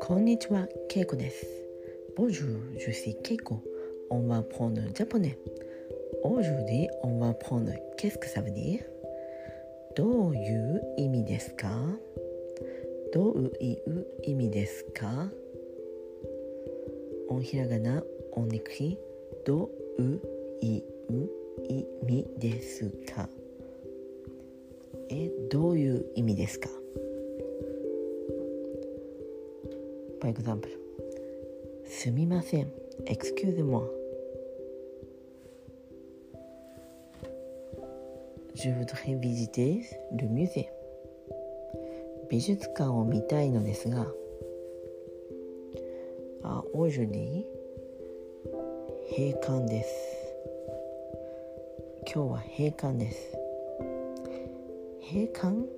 こんにちは、ケイコです。Bonjour, je suis Keiko. On va prendre japonais. Aujourd'hui, on va prendre qu'est-ce que ça veut dire どういう意味ですかどういう意味ですかオンひらがな、オンネクリ、どういう意味ですかえどういう意味ですか？For example すみません。エクスキ Excuse ュゼ美術館を見たいのですが、あ、オージュに閉館です。今日は閉館です。閉館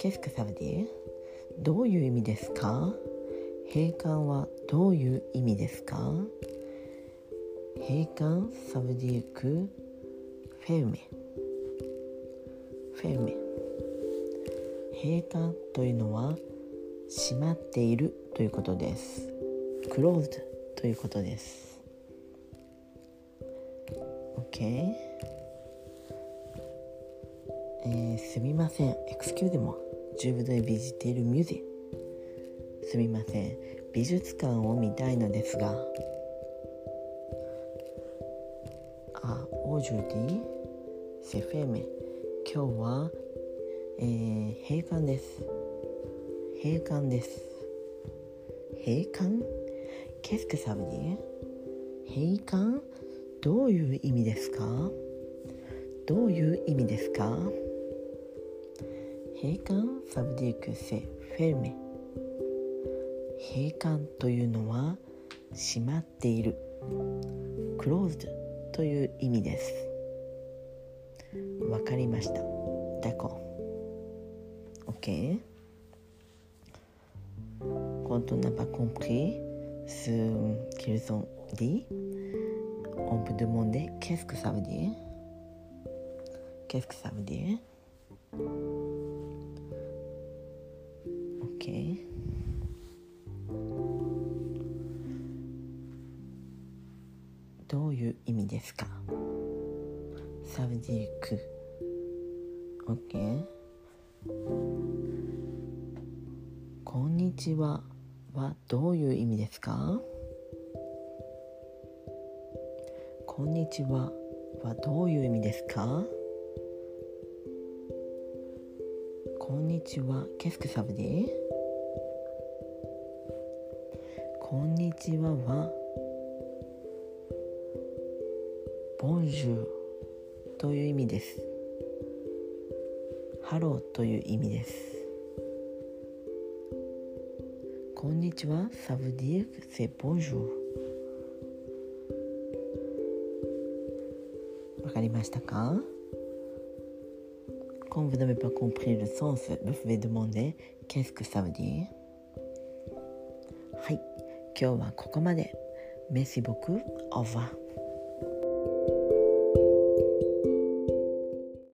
？Qu'est-ce que ça veut dire? どういう意味ですか？閉館はどういう意味ですか？閉館サブディークフェルメ。フェルメ。閉館というのは閉まっているということです。クローズということです。OK えー、すみません。Excuse me Je voudrais visiter le musée すみません。美術館を見たいのですが。あオージュディセフェメ今日は、えー、閉館です。閉館です。閉館？ケスクサブディ閉館？どういう意味ですか？どういう意味ですか？閉館サブディクセフェルメ閉館というのは閉まっている closed という意味ですわかりました d'accord ok quand on n'a pas compris ce qu'ils ont dit on peut demander qu'est-ce que ça veut dire qu'est-ce que ça veut dire ok どういう意味ですか?サブディーク。OK こんにちははどういう意味ですか?こんにちははどういう意味ですか?こんにちは。Qu'est-ce que ça veut dire? こんにちはは Bonjour という意味ですハローという意味ですこんにちは ça veut dire que c'est Bonjour わかりましたか Quand vous n'avez pas compris le sens, vous pouvez demander qu'est-ce que ça veut dire、今日はここまで。メシボク、オーバー。